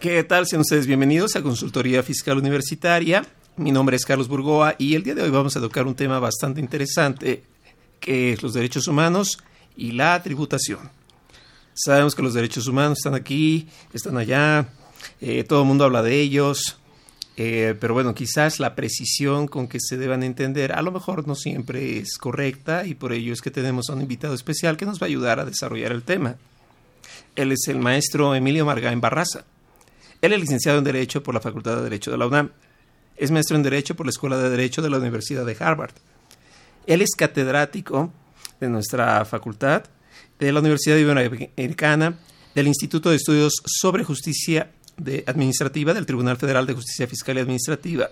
¿Qué tal? Sean ustedes bienvenidos a Consultoría Fiscal Universitaria. Mi nombre es Carlos Burgoa y el día de hoy vamos a tocar un tema bastante interesante, que es los derechos humanos y la tributación. Sabemos que los derechos humanos están aquí, están allá, eh, todo el mundo habla de ellos, eh, pero bueno, quizás la precisión con que se deban entender a lo mejor no siempre es correcta y por ello es que tenemos a un invitado especial que nos va a ayudar a desarrollar el tema. Él es el maestro Emilio Margain Barraza. Él es licenciado en Derecho por la Facultad de Derecho de la UNAM. Es maestro en Derecho por la Escuela de Derecho de la Universidad de Harvard. Él es catedrático de nuestra facultad, de la Universidad Iberoamericana, del Instituto de Estudios sobre Justicia Administrativa del Tribunal Federal de Justicia Fiscal y Administrativa.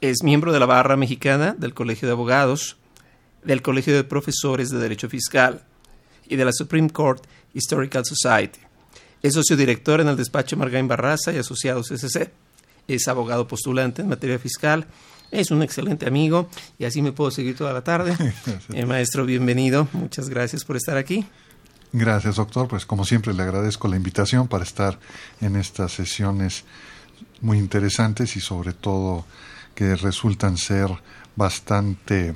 Es miembro de la Barra Mexicana, del Colegio de Abogados, del Colegio de Profesores de Derecho Fiscal y de la Supreme Court Historical Society. Es socio director en el despacho Margain Barraza y Asociados SC es abogado postulante en materia fiscal, es un excelente amigo y así me puedo seguir toda la tarde. Eh, maestro, bienvenido, muchas gracias por estar aquí. Gracias, doctor. Pues como siempre le agradezco la invitación para estar en estas sesiones muy interesantes y sobre todo que resultan ser bastante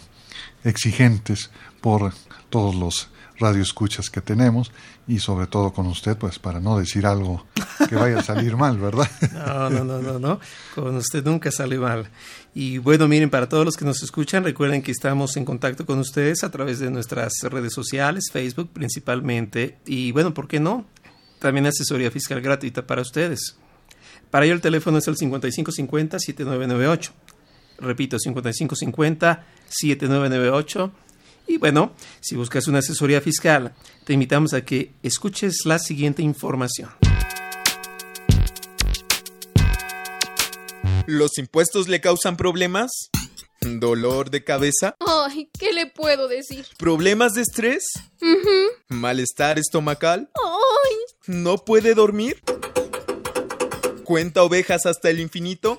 exigentes por todos los radioescuchas que tenemos y sobre todo con usted, pues para no decir algo que vaya a salir mal, ¿verdad? No, no, no, no, no, con usted nunca sale mal. Y bueno, miren, para todos los que nos escuchan, recuerden que estamos en contacto con ustedes a través de nuestras redes sociales, Facebook principalmente, y bueno, ¿por qué no? También asesoría fiscal gratuita para ustedes. Para ello el teléfono es el 5550-7998. Repito, 5550-7998 y bueno, si buscas una asesoría fiscal, te invitamos a que escuches la siguiente información. ¿Los impuestos le causan problemas? ¿Dolor de cabeza? Ay, ¿qué le puedo decir? ¿Problemas de estrés? ¿Malestar estomacal? Ay. ¿No puede dormir? ¿Cuenta ovejas hasta el infinito?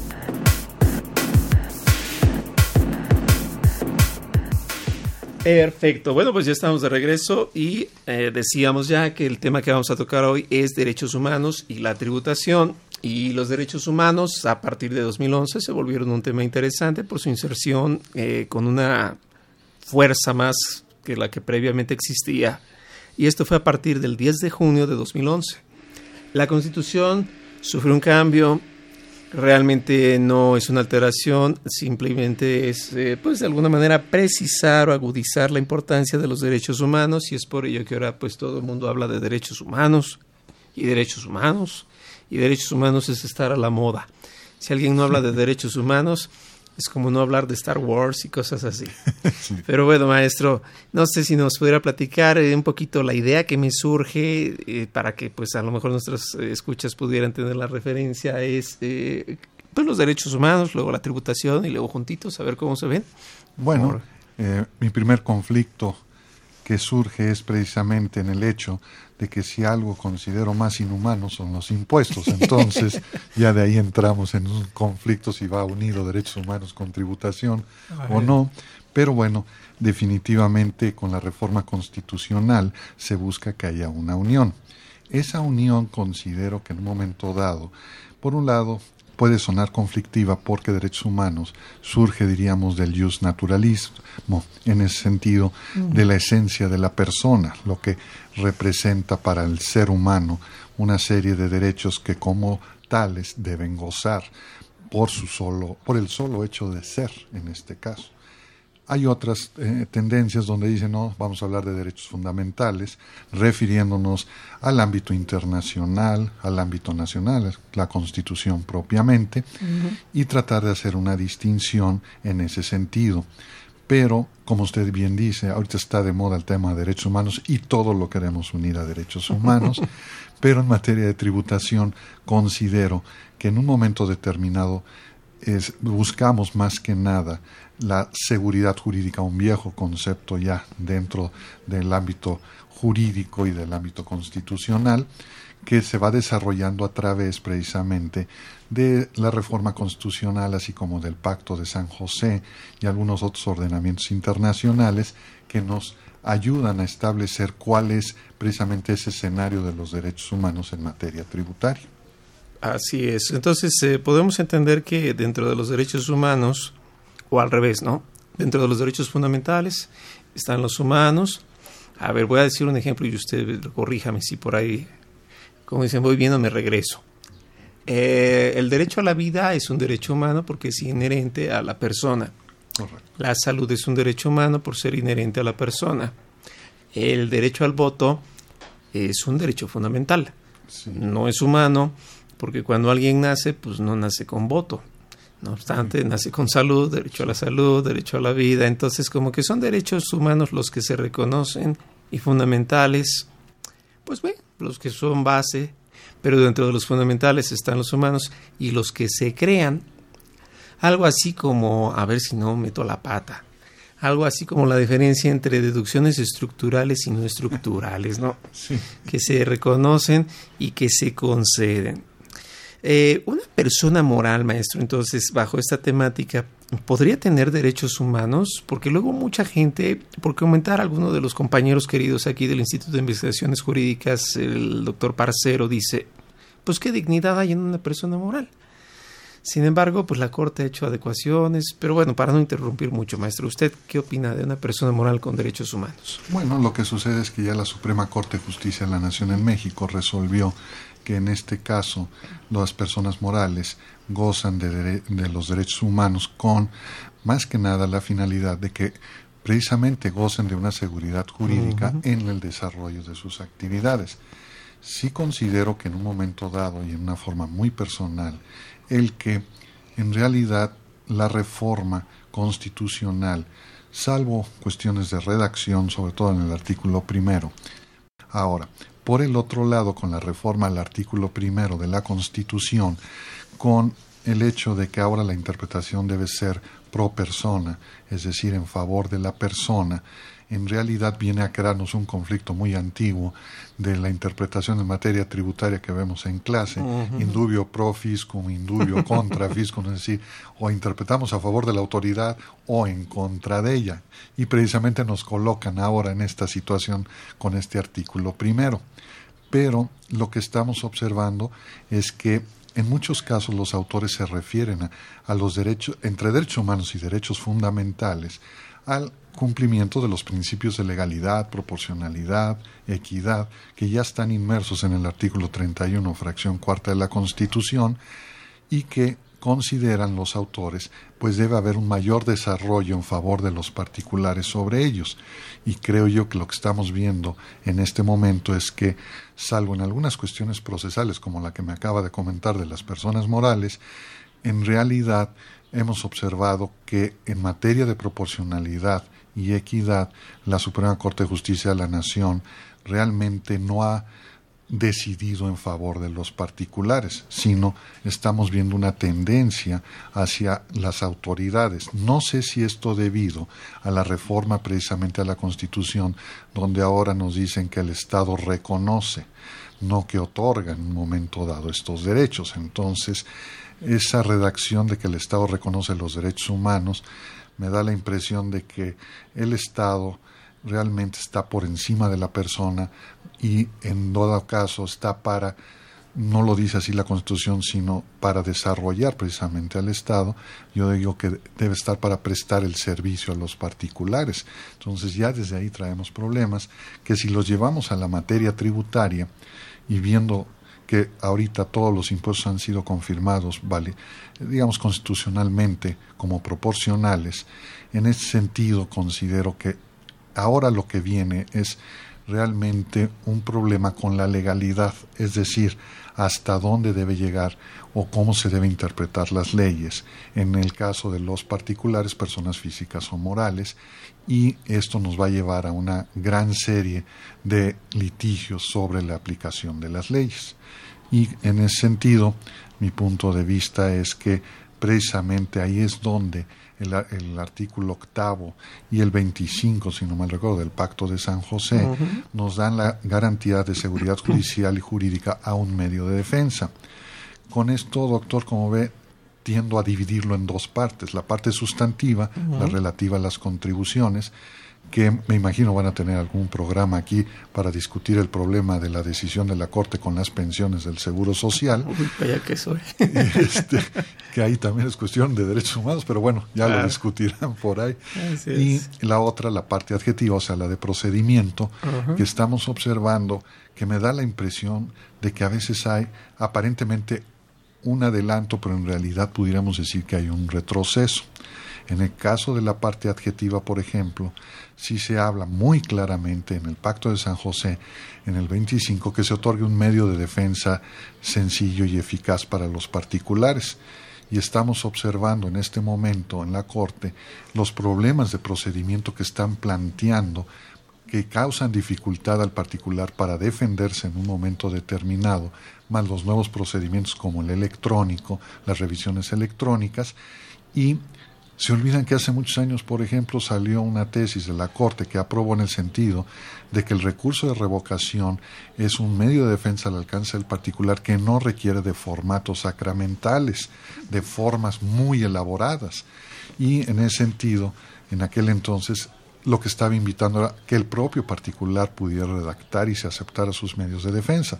Perfecto. Bueno, pues ya estamos de regreso y eh, decíamos ya que el tema que vamos a tocar hoy es derechos humanos y la tributación. Y los derechos humanos a partir de 2011 se volvieron un tema interesante por su inserción eh, con una fuerza más que la que previamente existía. Y esto fue a partir del 10 de junio de 2011. La Constitución sufrió un cambio realmente no es una alteración, simplemente es, eh, pues de alguna manera, precisar o agudizar la importancia de los derechos humanos y es por ello que ahora pues todo el mundo habla de derechos humanos y derechos humanos y derechos humanos es estar a la moda. Si alguien no habla de derechos humanos, es como no hablar de Star Wars y cosas así. Pero bueno, maestro, no sé si nos pudiera platicar eh, un poquito la idea que me surge eh, para que pues a lo mejor nuestras eh, escuchas pudieran tener la referencia es pues los derechos humanos, luego la tributación y luego juntitos a ver cómo se ven. Bueno, mi primer conflicto que surge es precisamente en el hecho de que si algo considero más inhumano son los impuestos. Entonces, ya de ahí entramos en un conflicto si va unido derechos humanos con tributación o no. Pero bueno, definitivamente con la reforma constitucional se busca que haya una unión. Esa unión considero que en un momento dado, por un lado, puede sonar conflictiva porque derechos humanos surge, diríamos, del jus naturalismo, en ese sentido, de la esencia de la persona, lo que representa para el ser humano una serie de derechos que como tales deben gozar por su solo, por el solo hecho de ser, en este caso. Hay otras eh, tendencias donde dicen, no, vamos a hablar de derechos fundamentales, refiriéndonos al ámbito internacional, al ámbito nacional, la Constitución propiamente, y tratar de hacer una distinción en ese sentido. Pero, como usted bien dice, ahorita está de moda el tema de derechos humanos y todo lo queremos unir a derechos humanos, pero en materia de tributación considero que en un momento determinado es, buscamos más que nada la seguridad jurídica, un viejo concepto ya dentro del ámbito jurídico y del ámbito constitucional, que se va desarrollando a través precisamente de la reforma constitucional, así como del Pacto de San José y algunos otros ordenamientos internacionales que nos ayudan a establecer cuál es precisamente ese escenario de los derechos humanos en materia tributaria. Así es. Entonces, eh, podemos entender que dentro de los derechos humanos, o al revés, ¿no? Dentro de los derechos fundamentales están los humanos. A ver, voy a decir un ejemplo y usted corríjame si por ahí, como dicen, voy viendo, me regreso. Eh, el derecho a la vida es un derecho humano porque es inherente a la persona. La salud es un derecho humano por ser inherente a la persona. El derecho al voto es un derecho fundamental. No es humano porque cuando alguien nace, pues no nace con voto, no obstante, nace con salud, derecho a la salud, derecho a la vida. Entonces, como que son derechos humanos los que se reconocen y fundamentales, pues bueno, los que son base, pero dentro de los fundamentales están los humanos y los que se crean. Algo así como, a ver si no meto la pata, algo así como la diferencia entre deducciones estructurales y no estructurales, ¿no? Sí. Que se reconocen y que se conceden. Eh, una persona moral, maestro, entonces, bajo esta temática, ¿podría tener derechos humanos? Porque luego mucha gente, por comentar alguno de los compañeros queridos aquí del Instituto de Investigaciones Jurídicas, el doctor Parcero, dice, pues qué dignidad hay en una persona moral. Sin embargo, pues la Corte ha hecho adecuaciones, pero bueno, para no interrumpir mucho, maestro, ¿usted qué opina de una persona moral con derechos humanos? Bueno, lo que sucede es que ya la Suprema Corte de Justicia de la Nación en México resolvió que en este caso las personas morales gozan de, los derechos humanos con más que nada la finalidad de que precisamente gocen de una seguridad jurídica en el desarrollo de sus actividades. Sí considero que en un momento dado y en una forma muy personal, el que en realidad la reforma constitucional, salvo cuestiones de redacción, sobre todo en el artículo primero, ahora, por el otro lado, con la reforma al artículo primero de la Constitución, con el hecho de que ahora la interpretación debe ser pro persona, es decir, en favor de la persona, en realidad viene a crearnos un conflicto muy antiguo de la interpretación en materia tributaria que vemos en clase, indubio pro fiscum, indubio contra fiscum, es decir, o interpretamos a favor de la autoridad o en contra de ella. Y precisamente nos colocan ahora en esta situación con este artículo primero. Pero lo que estamos observando es que en muchos casos los autores se refieren a, a los derechos, entre derechos humanos y derechos fundamentales, al cumplimiento de los principios de legalidad, proporcionalidad, equidad, que ya están inmersos en el artículo 31, fracción cuarta de la Constitución, y que consideran los autores, pues debe haber un mayor desarrollo en favor de los particulares sobre ellos. Y creo yo que lo que estamos viendo en este momento es que, salvo en algunas cuestiones procesales, como la que me acaba de comentar de las personas morales, en realidad hemos observado que en materia de proporcionalidad y equidad, la Suprema Corte de Justicia de la Nación realmente no ha decidido en favor de los particulares, sino estamos viendo una tendencia hacia las autoridades. No sé si esto debido a la reforma precisamente a la Constitución, donde ahora nos dicen que el Estado reconoce, no que otorga en un momento dado estos derechos. Entonces, esa redacción de que el Estado reconoce los derechos humanos me da la impresión de que el Estado realmente está por encima de la persona y en todo caso está para, no lo dice así la Constitución, sino para desarrollar precisamente al Estado, yo digo que debe estar para prestar el servicio a los particulares. Entonces ya desde ahí traemos problemas que si los llevamos a la materia tributaria y viendo que ahorita todos los impuestos han sido confirmados, vale, digamos constitucionalmente como proporcionales, en ese sentido considero que ahora lo que viene es realmente un problema con la legalidad, es decir, hasta dónde debe llegar o cómo se debe interpretar las leyes, en el caso de los particulares, personas físicas o morales, y esto nos va a llevar a una gran serie de litigios sobre la aplicación de las leyes. Y en ese sentido, mi punto de vista es que precisamente ahí es donde el, artículo octavo y el 25, si no mal recuerdo, del Pacto de San José, nos dan la garantía de seguridad judicial y jurídica a un medio de defensa. Con esto, doctor, como ve, tiendo a dividirlo en dos partes. La parte sustantiva, la relativa a las contribuciones, que me imagino van a tener algún programa aquí para discutir el problema de la decisión de la Corte con las pensiones del Seguro Social. Uy, que soy. Este, que ahí también es cuestión de derechos humanos, pero bueno, ya lo discutirán por ahí. y la otra, la parte adjetiva, o sea, la de procedimiento, que estamos observando, que me da la impresión de que a veces hay aparentemente un adelanto, pero en realidad pudiéramos decir que hay un retroceso. En el caso de la parte adjetiva, por ejemplo, sí se habla muy claramente en el Pacto de San José, en el 25, que se otorgue un medio de defensa sencillo y eficaz para los particulares. Y estamos observando en este momento en la Corte los problemas de procedimiento que están planteando que causan dificultad al particular para defenderse en un momento determinado, más los nuevos procedimientos como el electrónico, las revisiones electrónicas, y se olvidan que hace muchos años, por ejemplo, salió una tesis de la Corte que aprobó en el sentido de que el recurso de revocación es un medio de defensa al alcance del particular que no requiere de formatos sacramentales, de formas muy elaboradas. Y en ese sentido, en aquel entonces, lo que estaba invitando era que el propio particular pudiera redactar y se aceptara sus medios de defensa.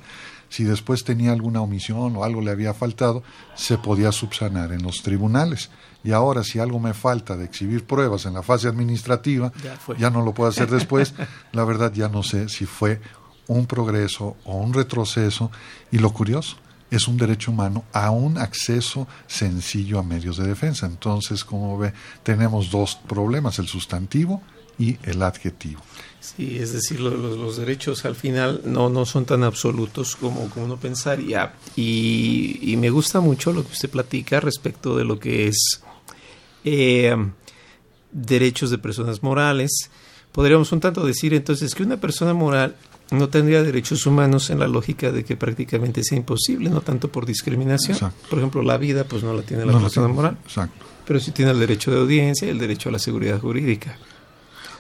Si después tenía alguna omisión o algo le había faltado, se podía subsanar en los tribunales y ahora si algo me falta de exhibir pruebas en la fase administrativa, ya, no lo puedo hacer después, la verdad ya no sé si fue un progreso o un retroceso y lo curioso es un derecho humano a un acceso sencillo a medios de defensa. Entonces, como ve, tenemos dos problemas, el sustantivo y el adjetivo. Sí, es decir, los, derechos al final no, no son tan absolutos como, como uno pensaría. Y, y me gusta mucho lo que usted platica respecto de lo que es eh, derechos de personas morales. Podríamos un tanto decir entonces que una persona moral no tendría derechos humanos en la lógica de que prácticamente sea imposible, no tanto por discriminación. Por ejemplo, la vida pues no la tiene la persona moral, pero sí tiene el derecho de audiencia y el derecho a la seguridad jurídica.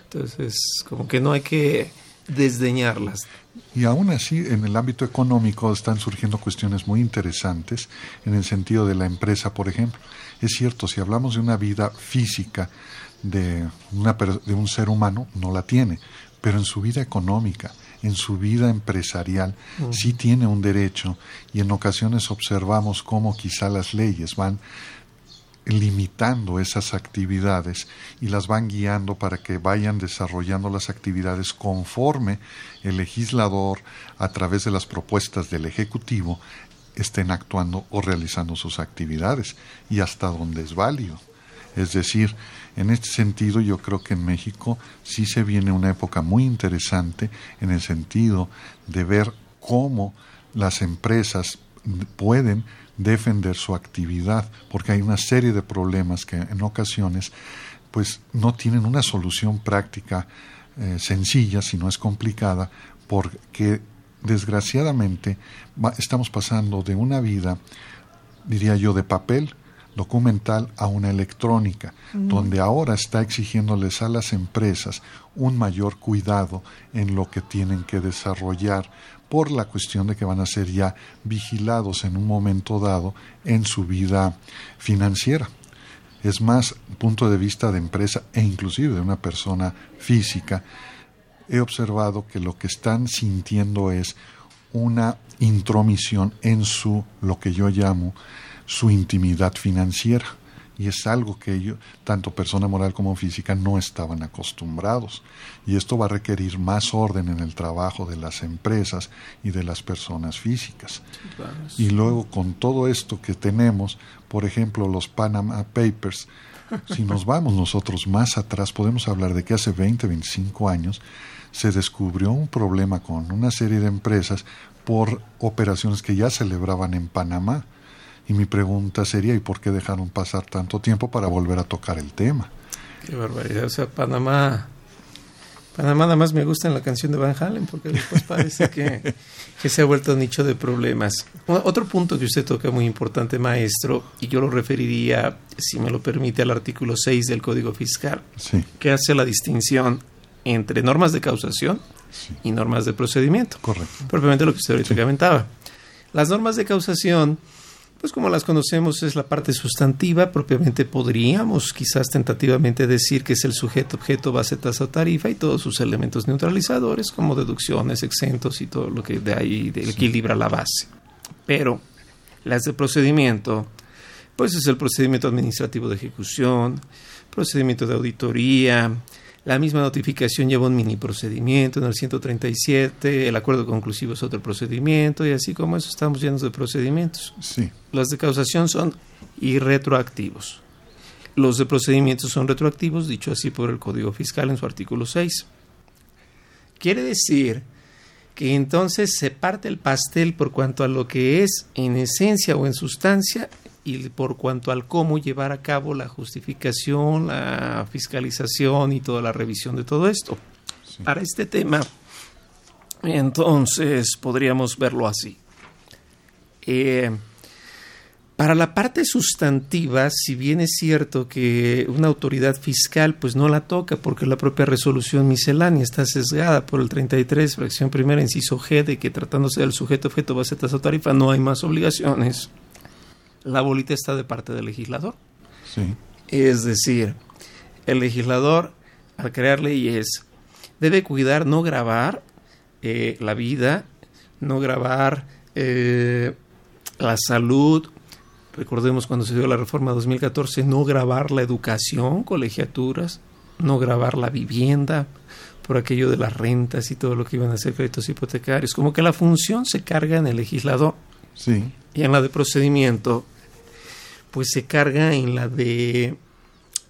Entonces, como que no hay que desdeñarlas. Y aún así, en el ámbito económico están surgiendo cuestiones muy interesantes en el sentido de la empresa, por ejemplo. Es cierto, si hablamos de una vida física de, una, de un ser humano, no la tiene, pero en su vida económica, en su vida empresarial, sí tiene un derecho y en ocasiones observamos cómo quizá las leyes van limitando esas actividades y las van guiando para que vayan desarrollando las actividades conforme el legislador, a través de las propuestas del Ejecutivo, estén actuando o realizando sus actividades y hasta donde es válido. Es decir, en este sentido yo creo que en México sí se viene una época muy interesante en el sentido de ver cómo las empresas pueden defender su actividad, porque hay una serie de problemas que en ocasiones pues no tienen una solución práctica eh, sencilla, si no es complicada, porque desgraciadamente estamos pasando de una vida, diría yo, de papel documental a una electrónica, donde ahora está exigiéndoles a las empresas un mayor cuidado en lo que tienen que desarrollar por la cuestión de que van a ser ya vigilados en un momento dado en su vida financiera. Es más, punto de vista de empresa e inclusive de una persona física, he observado que lo que están sintiendo es una intromisión en su, lo que yo llamo, su intimidad financiera. Y es algo que ellos, tanto persona moral como física, no estaban acostumbrados. Y esto va a requerir más orden en el trabajo de las empresas y de las personas físicas. Y luego con todo esto que tenemos, por ejemplo, los Panama Papers, si nos vamos nosotros más atrás, podemos hablar de que hace 20, 25 años se descubrió un problema con una serie de empresas por operaciones que ya celebraban en Panamá. Y mi pregunta sería, ¿y por qué dejaron pasar tanto tiempo para volver a tocar el tema? Qué barbaridad. O sea, Panamá... Panamá nada más me gusta en la canción de Van Halen, porque después parece que, que se ha vuelto nicho de problemas. Otro punto que usted toca muy importante, maestro, y yo lo referiría, si me lo permite, al artículo 6 del Código Fiscal, que hace la distinción entre normas de causación y normas de procedimiento. Correcto. Propiamente lo que usted ahorita comentaba. Las normas de causación, pues como las conocemos, es la parte sustantiva. Propiamente podríamos quizás tentativamente decir que es el sujeto, objeto, base, tasa, tarifa y todos sus elementos neutralizadores, como deducciones, exentos y todo lo que de ahí equilibra la base. Pero las de procedimiento, pues es el procedimiento administrativo de ejecución, procedimiento de auditoría, la misma notificación lleva un mini procedimiento en el 137, el acuerdo conclusivo es otro procedimiento y así como eso estamos llenos de procedimientos. Sí. Los de causación son irretroactivos. Los de procedimientos son retroactivos, dicho así por el Código Fiscal en su artículo 6. Quiere decir que entonces se parte el pastel por cuanto a lo que es en esencia o en sustancia y por cuanto al cómo llevar a cabo la justificación, la fiscalización y toda la revisión de todo esto. Para este tema, entonces podríamos verlo así. Eh, para la parte sustantiva, si bien es cierto que una autoridad fiscal pues no la toca porque la propia resolución miscelánea está sesgada por el 33, fracción primera, inciso G, de que tratándose del sujeto objeto base tasa tarifa no hay más obligaciones la bolita está de parte del legislador. Es decir, el legislador, al crear leyes, debe cuidar no grabar eh, la vida, no grabar eh, la salud. Recordemos cuando se dio la reforma 2014, no grabar la educación, colegiaturas, no grabar la vivienda, por aquello de las rentas y todo lo que iban a ser créditos hipotecarios. Como que la función se carga en el legislador. Sí. Y en la de procedimiento, pues se carga en la de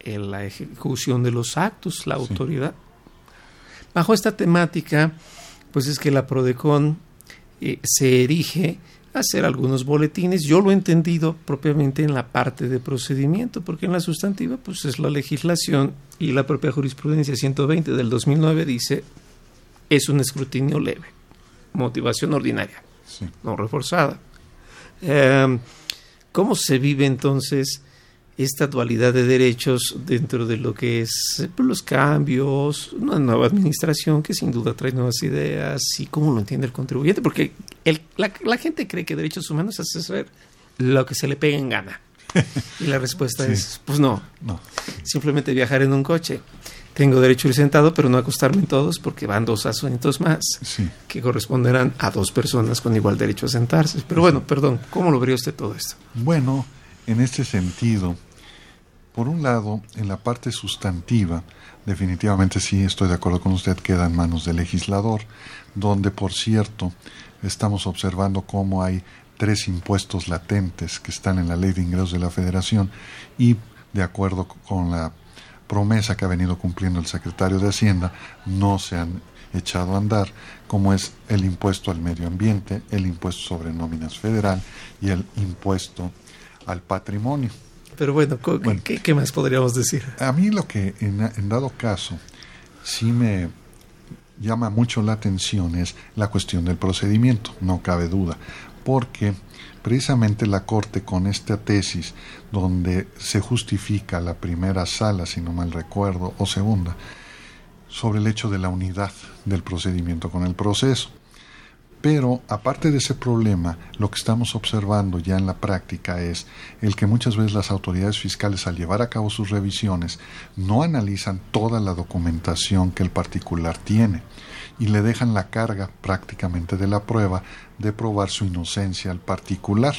la ejecución de los actos, la autoridad. Bajo esta temática, pues es que la Prodecon eh, se erige a hacer algunos boletines. Yo lo he entendido propiamente en la parte de procedimiento, porque en la sustantiva, pues es la legislación y la propia jurisprudencia 120 del 2009 dice es un escrutinio leve, motivación ordinaria, no reforzada. Eh, ¿Cómo se vive entonces esta dualidad de derechos dentro de lo que es pues, los cambios, una nueva administración que sin duda trae nuevas ideas y cómo lo entiende el contribuyente? Porque la, gente cree que derechos humanos es hacer lo que se le pegue en gana. Y la respuesta es, pues no, no, simplemente viajar en un coche. Tengo derecho a ir sentado, pero no acostarme en todos porque van dos asientos más que corresponderán a dos personas con igual derecho a sentarse. Pero bueno, perdón, ¿cómo lo vería usted todo esto? Bueno, en este sentido, por un lado, en la parte sustantiva, definitivamente sí estoy de acuerdo con usted, queda en manos del legislador, donde, por cierto, estamos observando cómo hay tres impuestos latentes que están en la ley de ingresos de la federación y de acuerdo con la promesa que ha venido cumpliendo el secretario de Hacienda, no se han echado a andar, como es el impuesto al medio ambiente, el impuesto sobre nóminas federal y el impuesto al patrimonio. Pero bueno, ¿qué, más podríamos decir? A mí lo que en, dado caso sí me llama mucho la atención es la cuestión del procedimiento, no cabe duda, porque precisamente la Corte con esta tesis donde se justifica la primera sala, si no mal recuerdo, o segunda, sobre el hecho de la unidad del procedimiento con el proceso. Pero aparte de ese problema, lo que estamos observando ya en la práctica es el que muchas veces las autoridades fiscales al llevar a cabo sus revisiones no analizan toda la documentación que el particular tiene y le dejan la carga prácticamente de la prueba de probar su inocencia al particular.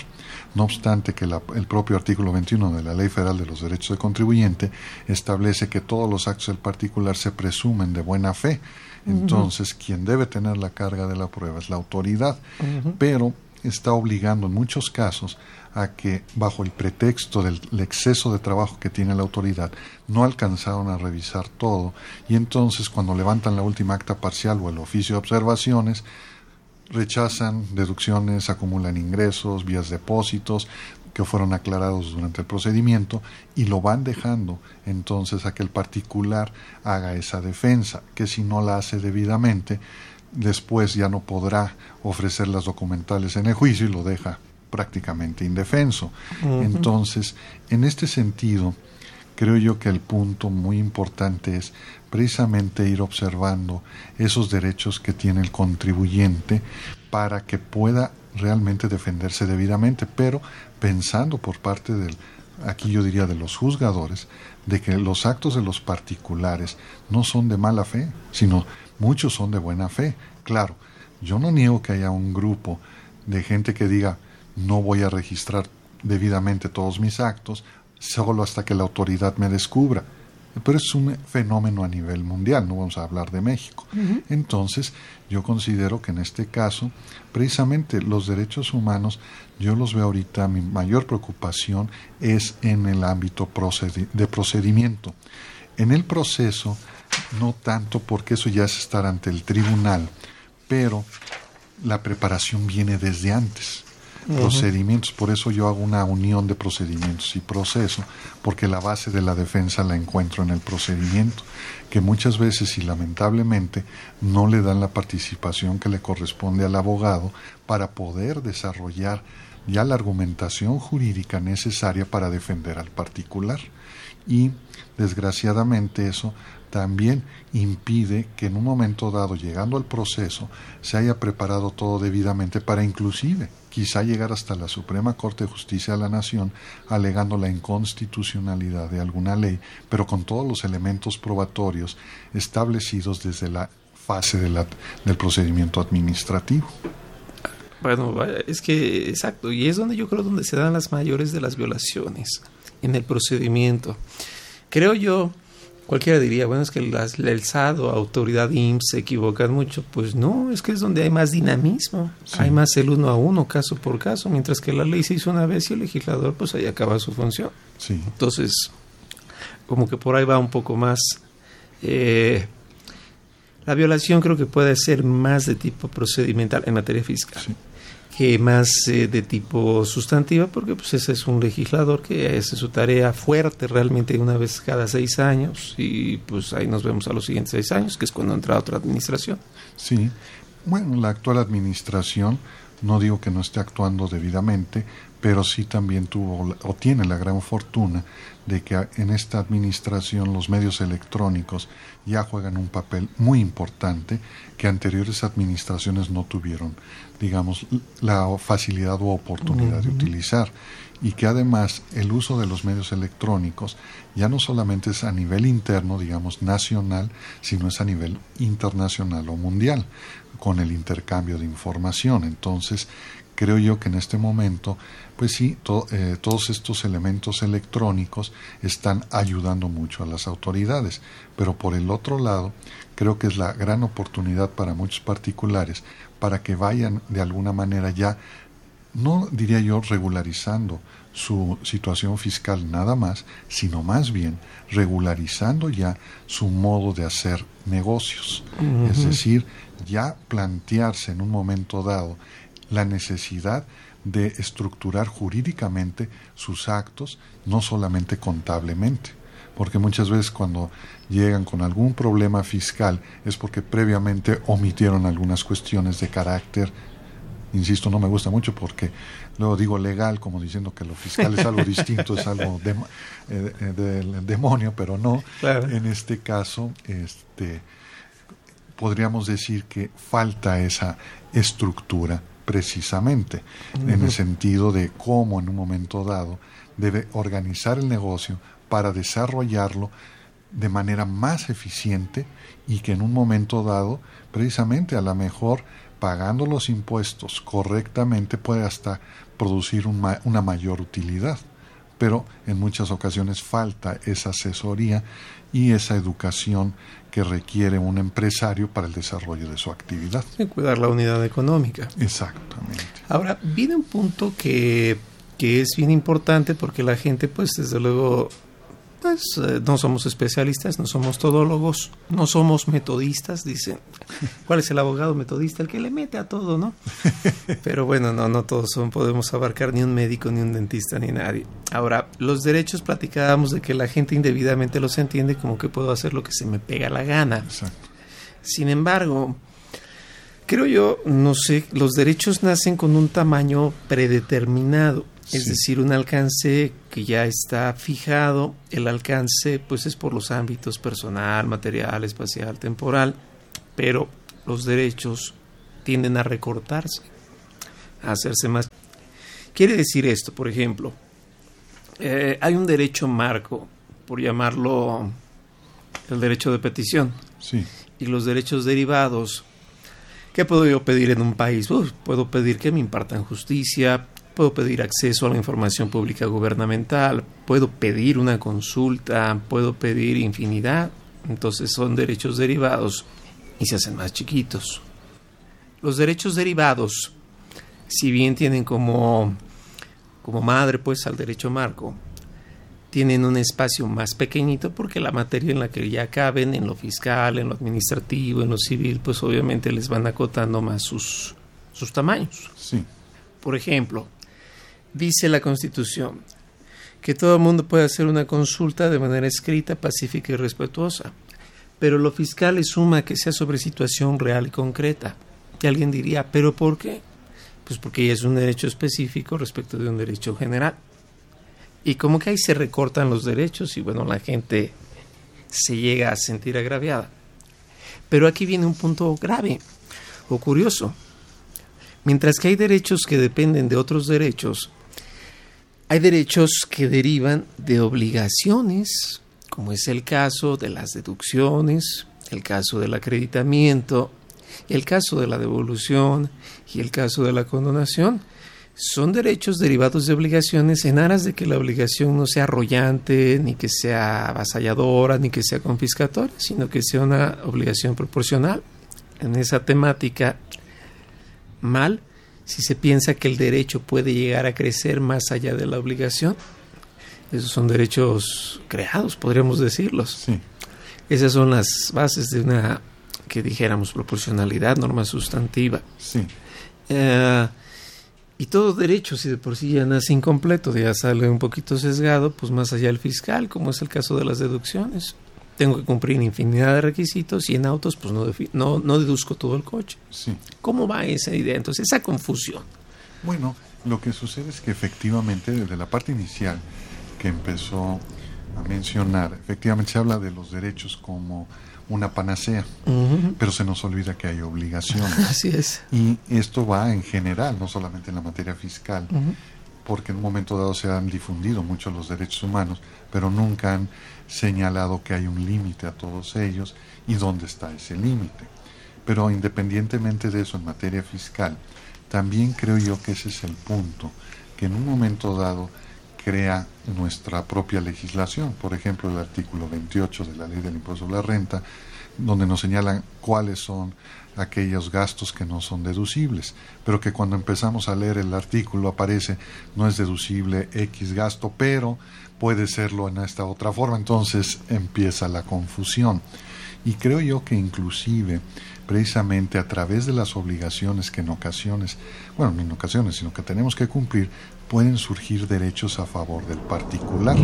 No obstante que el propio artículo 21 de la Ley Federal de los Derechos del Contribuyente establece que todos los actos del particular se presumen de buena fe. Entonces, quien debe tener la carga de la prueba es la autoridad, pero está obligando en muchos casos a que, bajo el pretexto del exceso de trabajo que tiene la autoridad, no alcanzaron a revisar todo y entonces cuando levantan la última acta parcial o el oficio de observaciones, rechazan deducciones, acumulan ingresos, vías depósitos que fueron aclarados durante el procedimiento y lo van dejando entonces a que el particular haga esa defensa, que si no la hace debidamente, después ya no podrá ofrecer las documentales en el juicio y lo deja prácticamente indefenso. Entonces, en este sentido, creo yo que el punto muy importante es precisamente ir observando esos derechos que tiene el contribuyente para que pueda realmente defenderse debidamente, pero pensando por parte del, aquí yo diría de los juzgadores, de que los actos de los particulares no son de mala fe, sino muchos son de buena fe. Claro, yo no niego que haya un grupo de gente que diga no voy a registrar debidamente todos mis actos, solo hasta que la autoridad me descubra. Pero es un fenómeno a nivel mundial, no vamos a hablar de México. Entonces, yo considero que en este caso, precisamente los derechos humanos, yo los veo ahorita, mi mayor preocupación es en el ámbito de procedimiento. En el proceso, no tanto porque eso ya es estar ante el tribunal, pero la preparación viene desde antes procedimientos. Por eso yo hago una unión de procedimientos y proceso, porque la base de la defensa la encuentro en el procedimiento, que muchas veces y lamentablemente no le dan la participación que le corresponde al abogado para poder desarrollar ya la argumentación jurídica necesaria para defender al particular. Y desgraciadamente eso también impide que en un momento dado, llegando al proceso, se haya preparado todo debidamente para inclusive quizá llegar hasta la Suprema Corte de Justicia de la Nación alegando la inconstitucionalidad de alguna ley, pero con todos los elementos probatorios establecidos desde la fase del procedimiento administrativo. Bueno, es que exacto, y es donde yo creo donde se dan las mayores de las violaciones en el procedimiento. Creo yo Cualquiera diría, bueno, es que el SAD o autoridad IMSS se equivocan mucho. Pues no, es que es donde hay más dinamismo, hay más el uno a uno, caso por caso, mientras que la ley se hizo una vez y el legislador pues ahí acaba su función. Sí. Entonces, como que por ahí va un poco más. Eh, la violación creo que puede ser más de tipo procedimental en materia fiscal. Sí que más eh, de tipo sustantiva, porque pues ese es un legislador que hace su tarea fuerte realmente una vez cada seis años y pues ahí nos vemos a los siguientes seis años, que es cuando entra otra administración. Sí, bueno, la actual administración, no digo que no esté actuando debidamente, pero sí también tuvo o tiene la gran fortuna de que en esta administración los medios electrónicos ya juegan un papel muy importante que anteriores administraciones no tuvieron, digamos, la facilidad o oportunidad de utilizar. Y que además el uso de los medios electrónicos ya no solamente es a nivel interno, digamos, nacional, sino es a nivel internacional o mundial, con el intercambio de información. Entonces, creo yo que en este momento, pues sí, eh, todos estos elementos electrónicos están ayudando mucho a las autoridades, pero por el otro lado, creo que es la gran oportunidad para muchos particulares para que vayan de alguna manera ya no diría yo regularizando su situación fiscal nada más, sino más bien regularizando ya su modo de hacer negocios. Es decir, ya plantearse en un momento dado la necesidad de estructurar jurídicamente sus actos, no solamente contablemente. Porque muchas veces cuando llegan con algún problema fiscal es porque previamente omitieron algunas cuestiones de carácter. Insisto, no me gusta mucho porque luego digo legal como diciendo que lo fiscal es algo distinto, es algo de, eh, del demonio, pero no. En este caso, este, podríamos decir que falta esa estructura precisamente, en el sentido de cómo en un momento dado debe organizar el negocio para desarrollarlo de manera más eficiente y que en un momento dado, precisamente a lo mejor pagando los impuestos correctamente puede hasta producir una mayor utilidad. Pero en muchas ocasiones falta esa asesoría y esa educación que requiere un empresario para el desarrollo de su actividad. Y cuidar la unidad económica. Exactamente. Ahora, viene un punto que, que es bien importante porque la gente, pues desde luego, pues eh, no somos especialistas, no somos todólogos, no somos metodistas, dicen. ¿Cuál es el abogado metodista? El que le mete a todo, ¿no? Pero bueno, no, no todos son, podemos abarcar ni un médico, ni un dentista, ni nadie. Ahora, los derechos platicábamos de que la gente indebidamente los entiende como que puedo hacer lo que se me pega la gana. Sin embargo, creo yo, no sé, los derechos nacen con un tamaño predeterminado es decir, un alcance que ya está fijado, el alcance pues es por los ámbitos personal, material, espacial, temporal, pero los derechos tienden a recortarse, a hacerse más. Quiere decir esto, por ejemplo, eh, hay un derecho marco, por llamarlo el derecho de petición, sí. y los derechos derivados. ¿Qué puedo yo pedir en un país? puedo pedir que me impartan justicia, puedo pedir acceso a la información pública gubernamental, puedo pedir una consulta, puedo pedir infinidad. Entonces son derechos derivados y se hacen más chiquitos. Los derechos derivados, si bien tienen como, como madre pues al derecho marco, tienen un espacio más pequeñito porque la materia en la que ya caben, en lo fiscal, en lo administrativo, en lo civil, pues obviamente les van acotando más sus, sus tamaños. Sí. Por ejemplo, dice la Constitución que todo el mundo puede hacer una consulta de manera escrita, pacífica y respetuosa, pero lo fiscal es suma que sea sobre situación real y concreta. Y alguien diría, ¿pero por qué? Pues porque es un derecho específico respecto de un derecho general. Y como que ahí se recortan los derechos y bueno, la gente se llega a sentir agraviada. Pero aquí viene un punto grave o curioso. Mientras que hay derechos que dependen de otros derechos, hay derechos que derivan de obligaciones, como es el caso de las deducciones, el caso del acreditamiento, el caso de la devolución y el caso de la condonación. Son derechos derivados de obligaciones en aras de que la obligación no sea arrollante, ni que sea avasalladora, ni que sea confiscatoria, sino que sea una obligación proporcional. En esa temática, mal si se piensa que el derecho puede llegar a crecer más allá de la obligación. Esos son derechos creados, podríamos decirlos. Esas son las bases de una, que dijéramos, proporcionalidad, norma sustantiva. Sí. Eh, y todo derecho, si de por sí ya nace incompleto, ya sale un poquito sesgado, pues más allá del fiscal, como es el caso de las deducciones tengo que cumplir infinidad de requisitos y en autos pues no, no, no deduzco todo el coche. Sí. ¿Cómo va esa idea? Entonces, esa confusión. Bueno, lo que sucede es que efectivamente desde la parte inicial que empezó a mencionar, efectivamente se habla de los derechos como una panacea, pero se nos olvida que hay obligaciones. Así es. Y esto va en general, no solamente en la materia fiscal, porque en un momento dado se han difundido mucho los derechos humanos, pero nunca han señalado que hay un límite a todos ellos y dónde está ese límite. Pero independientemente de eso en materia fiscal, también creo yo que ese es el punto, que en un momento dado crea nuestra propia legislación. Por ejemplo, el artículo 28 de la ley del impuesto sobre la renta donde nos señalan cuáles son aquellos gastos que no son deducibles, pero que cuando empezamos a leer el artículo aparece no es deducible X gasto, pero puede serlo en esta otra forma, entonces empieza la confusión. Y creo yo que inclusive precisamente a través de las obligaciones que en ocasiones, bueno, no en ocasiones, sino que tenemos que cumplir, pueden surgir derechos a favor del particular,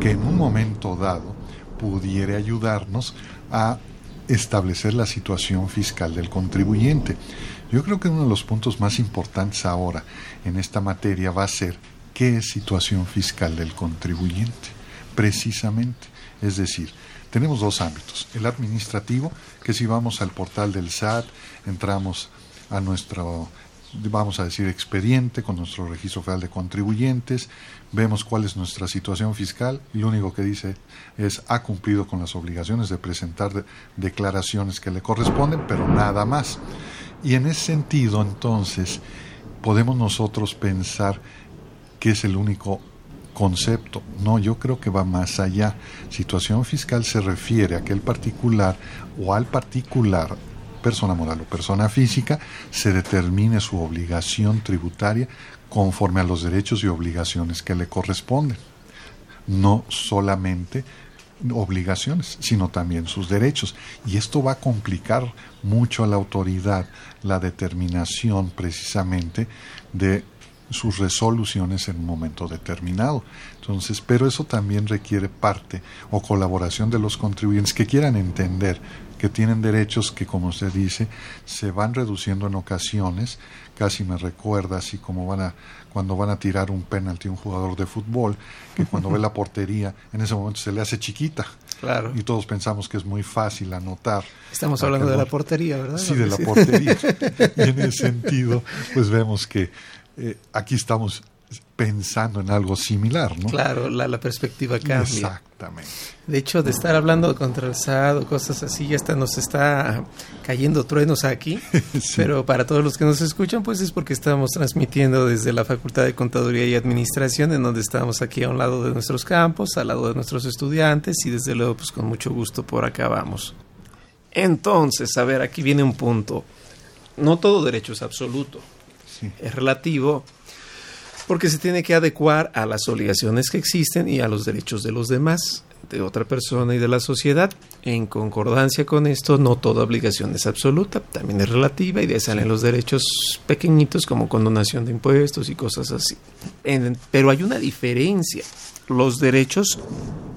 que en un momento dado pudiera ayudarnos a establecer la situación fiscal del contribuyente. Yo creo que uno de los puntos más importantes ahora en esta materia va a ser qué es situación fiscal del contribuyente, precisamente. Es decir, tenemos dos ámbitos. El administrativo, que si vamos al portal del SAT, entramos a nuestro, vamos a decir, expediente con nuestro registro federal de contribuyentes, vemos cuál es nuestra situación fiscal y lo único que dice es ha cumplido con las obligaciones de presentar declaraciones que le corresponden, pero nada más. Y en ese sentido, entonces, podemos nosotros pensar que es el único concepto. No, yo creo que va más allá. Situación fiscal se refiere a que el particular o al particular, persona moral o persona física, se determine su obligación tributaria conforme a los derechos y obligaciones que le corresponden. No solamente obligaciones, sino también sus derechos. Y esto va a complicar mucho a la autoridad la determinación precisamente de sus resoluciones en un momento determinado. Entonces, pero eso también requiere parte o colaboración de los contribuyentes que quieran entender que tienen derechos que, como usted dice, se van reduciendo en ocasiones. Casi me recuerda así como van a cuando van a tirar un penalti a un jugador de fútbol, que cuando ve la portería, en ese momento se le hace chiquita. Claro. Y todos pensamos que es muy fácil anotar. Estamos hablando de la portería, ¿verdad? Sí, de la portería. y en ese sentido, pues vemos que eh, aquí estamos pensando en algo similar, ¿no? Claro, la, perspectiva cambia. Exactamente. De hecho, de estar hablando contra el SAD o cosas así, ya hasta nos está cayendo truenos aquí. Pero para todos los que nos escuchan, pues es porque estamos transmitiendo desde la Facultad de Contaduría y Administración, en donde estamos aquí a un lado de nuestros campos, al lado de nuestros estudiantes y desde luego, pues con mucho gusto por acá vamos. Entonces, a ver, aquí viene un punto. No todo derecho es absoluto es relativo porque se tiene que adecuar a las obligaciones que existen y a los derechos de los demás, de otra persona y de la sociedad. En concordancia con esto, no toda obligación es absoluta, también es relativa y de ahí salen los derechos pequeñitos como condonación de impuestos y cosas así. pero hay una diferencia. Los derechos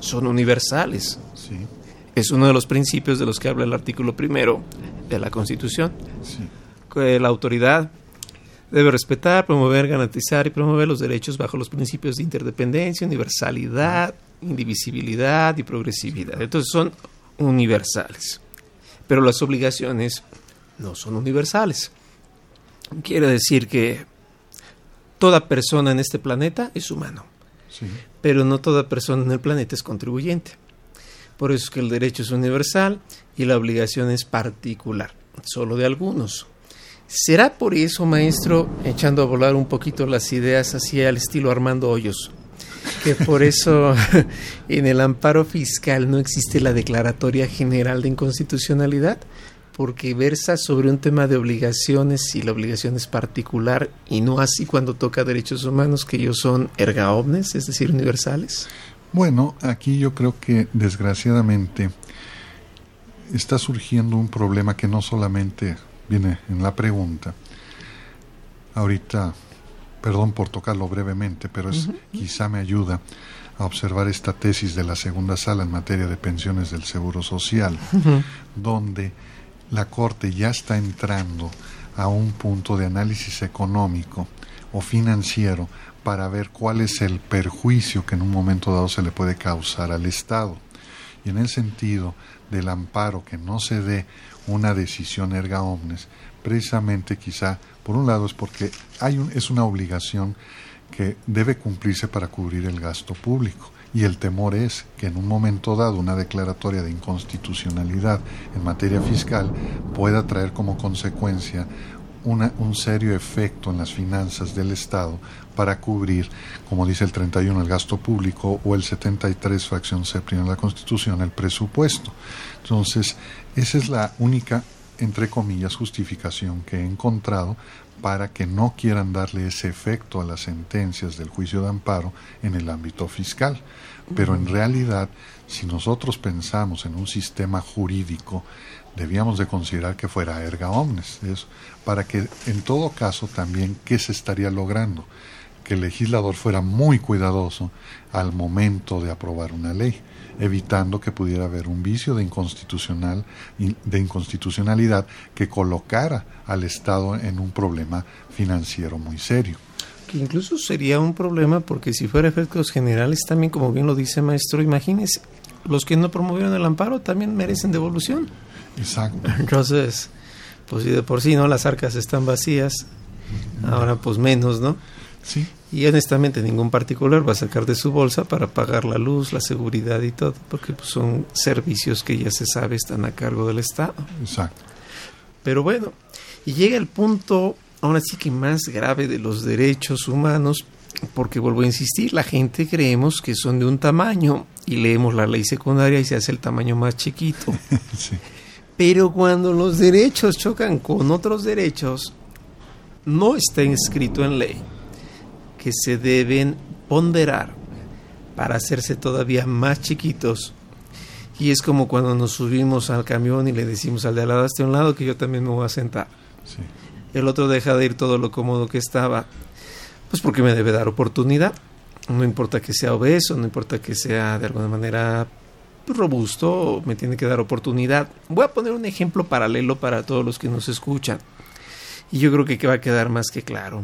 son universales. Es uno de los principios de los que habla el artículo primero de la Constitución. Que la autoridad Debe respetar, promover, garantizar y promover los derechos bajo los principios de interdependencia, universalidad, indivisibilidad y progresividad. Entonces son universales. Pero las obligaciones no son universales. Quiere decir que toda persona en este planeta es humano, pero no toda persona en el planeta es contribuyente. Por eso es que el derecho es universal y la obligación es particular, solo de algunos. ¿Será por eso, maestro, echando a volar un poquito las ideas así al estilo Armando Hoyos? Que por eso en el amparo fiscal no existe la declaratoria general de inconstitucionalidad, porque versa sobre un tema de obligaciones y la obligación es particular y no así cuando toca derechos humanos que ellos son erga omnes, es decir, universales. Bueno, aquí yo creo que desgraciadamente está surgiendo un problema que no solamente viene en la pregunta. Ahorita, perdón por tocarlo brevemente, pero es, quizá me ayuda a observar esta tesis de la segunda sala en materia de pensiones del Seguro Social, donde la Corte ya está entrando a un punto de análisis económico o financiero para ver cuál es el perjuicio que en un momento dado se le puede causar al Estado. Y en el sentido del amparo que no se dé una decisión erga omnes, precisamente quizá, por un lado es porque hay un, es una obligación que debe cumplirse para cubrir el gasto público. Y el temor es que en un momento dado una declaratoria de inconstitucionalidad en materia fiscal pueda traer como consecuencia un serio efecto en las finanzas del Estado para cubrir, como dice el 31, el gasto público o el 73, fracción séptima de la Constitución, el presupuesto. Entonces, Esa es la única, entre comillas, justificación que he encontrado para que no quieran darle ese efecto a las sentencias del juicio de amparo en el ámbito fiscal. Pero en realidad, si nosotros pensamos en un sistema jurídico, debíamos de considerar que fuera erga omnes, eso, para que en todo caso también, ¿qué se estaría logrando? Que el legislador fuera muy cuidadoso al momento de aprobar una ley, evitando que pudiera haber un vicio de, inconstitucional, de inconstitucionalidad que colocara al Estado en un problema financiero muy serio. Que incluso sería un problema porque si fuera efectos generales también como bien lo dice maestro imagínese los que no promovieron el amparo también merecen devolución. Exacto. Entonces pues si de por sí no las arcas están vacías ahora pues menos no sí y honestamente ningún particular va a sacar de su bolsa para pagar la luz, la seguridad y todo, porque pues, son servicios que ya se sabe están a cargo del Estado. Exacto. Pero bueno, y llega el punto ahora sí que más grave de los derechos humanos, porque vuelvo a insistir, la gente creemos que son de un tamaño y leemos la ley secundaria y se hace el tamaño más chiquito. Pero cuando los derechos chocan con otros derechos, no está inscrito en ley que se deben ponderar para hacerse todavía más chiquitos. Y es como cuando nos subimos al camión y le decimos al de al lado, hasta un lado que yo también me voy a sentar. Sí el otro deja de ir todo lo cómodo que estaba, pues porque me debe dar oportunidad. No importa que sea obeso, no importa que sea de alguna manera robusto, me tiene que dar oportunidad. Voy a poner un ejemplo paralelo para todos los que nos escuchan. Y yo creo que va a quedar más que claro.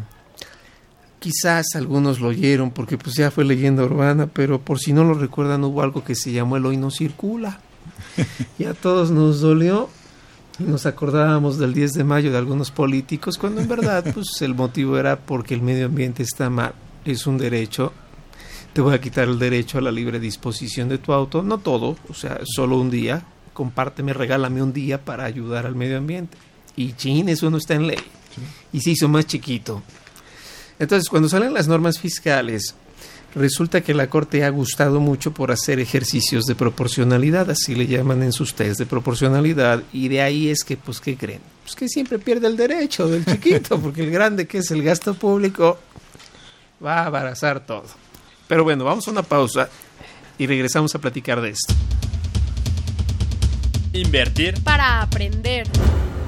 Quizás algunos lo oyeron porque pues ya fue leyenda urbana, pero por si no lo recuerdan hubo algo que se llamó el hoy no circula. y a todos nos dolió nos acordábamos del 10 de mayo de algunos políticos, cuando en verdad pues el motivo era porque el medio ambiente está mal, es un derecho, te voy a quitar el derecho a la libre disposición de tu auto, no todo, o sea, solo un día, compárteme, regálame un día para ayudar al medio ambiente. Y chin, eso no está en ley. Y se hizo más chiquito. Entonces, cuando salen las normas fiscales, resulta que la Corte ha gustado mucho por hacer ejercicios de proporcionalidad, así le llaman en sus test de proporcionalidad, y de ahí es que, pues, ¿qué creen? Pues que siempre pierde el derecho del chiquito, porque el grande que es el gasto público va a abarazar todo. Pero bueno, vamos a una pausa y regresamos a platicar de esto. Invertir para aprender.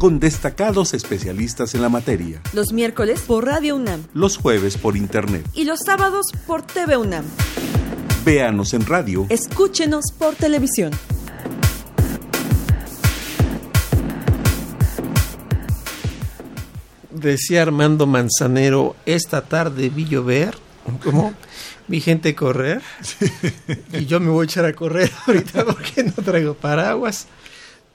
con destacados especialistas en la materia. Los miércoles por Radio UNAM. Los jueves por Internet. Y los sábados por TV UNAM. Véanos en radio. Escúchenos por televisión. Decía Armando Manzanero, esta tarde vi llover, ¿cómo? Vi gente correr y yo me voy a echar a correr ahorita porque no traigo paraguas.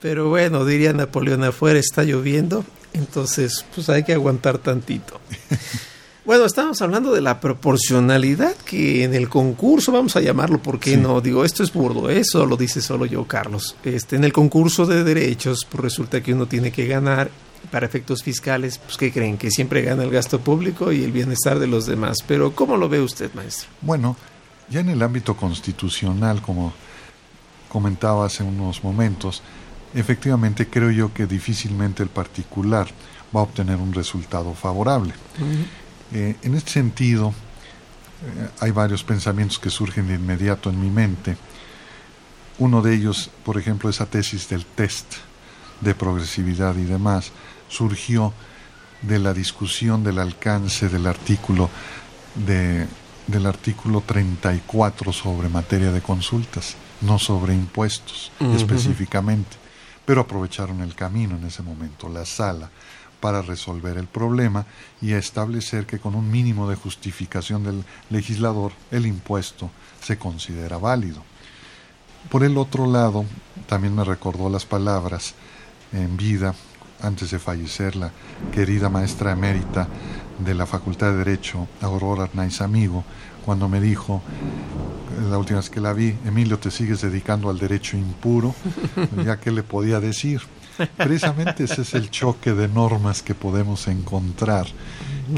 Pero bueno, diría Napoleón, afuera está lloviendo, entonces pues hay que aguantar tantito. Bueno, estamos hablando de la proporcionalidad que en el concurso, vamos a llamarlo, ¿por qué no? Digo, esto es burdo, eso lo dice solo yo, Carlos. Este, en el concurso de derechos, pues resulta que uno tiene que ganar para efectos fiscales, pues ¿qué creen? Que siempre gana el gasto público y el bienestar de los demás. Pero ¿cómo lo ve usted, maestro? Bueno, ya en el ámbito constitucional, como comentaba hace unos momentos, efectivamente creo yo que difícilmente el particular va a obtener un resultado favorable. Eh, en este sentido, eh, hay varios pensamientos que surgen de inmediato en mi mente. Uno de ellos, por ejemplo, esa tesis del test de progresividad y demás, surgió de la discusión del alcance del artículo de, del artículo 34 sobre materia de consultas, no sobre impuestos específicamente. Pero aprovecharon el camino en ese momento, la sala, para resolver el problema y establecer que con un mínimo de justificación del legislador el impuesto se considera válido. Por el otro lado, también me recordó las palabras en vida, antes de fallecer, la querida maestra emérita de la Facultad de Derecho, Aurora Arnaiz Amigo, cuando me dijo, la última vez que la vi, Emilio, te sigues dedicando al derecho impuro, ya que le podía decir. Precisamente ese es el choque de normas que podemos encontrar,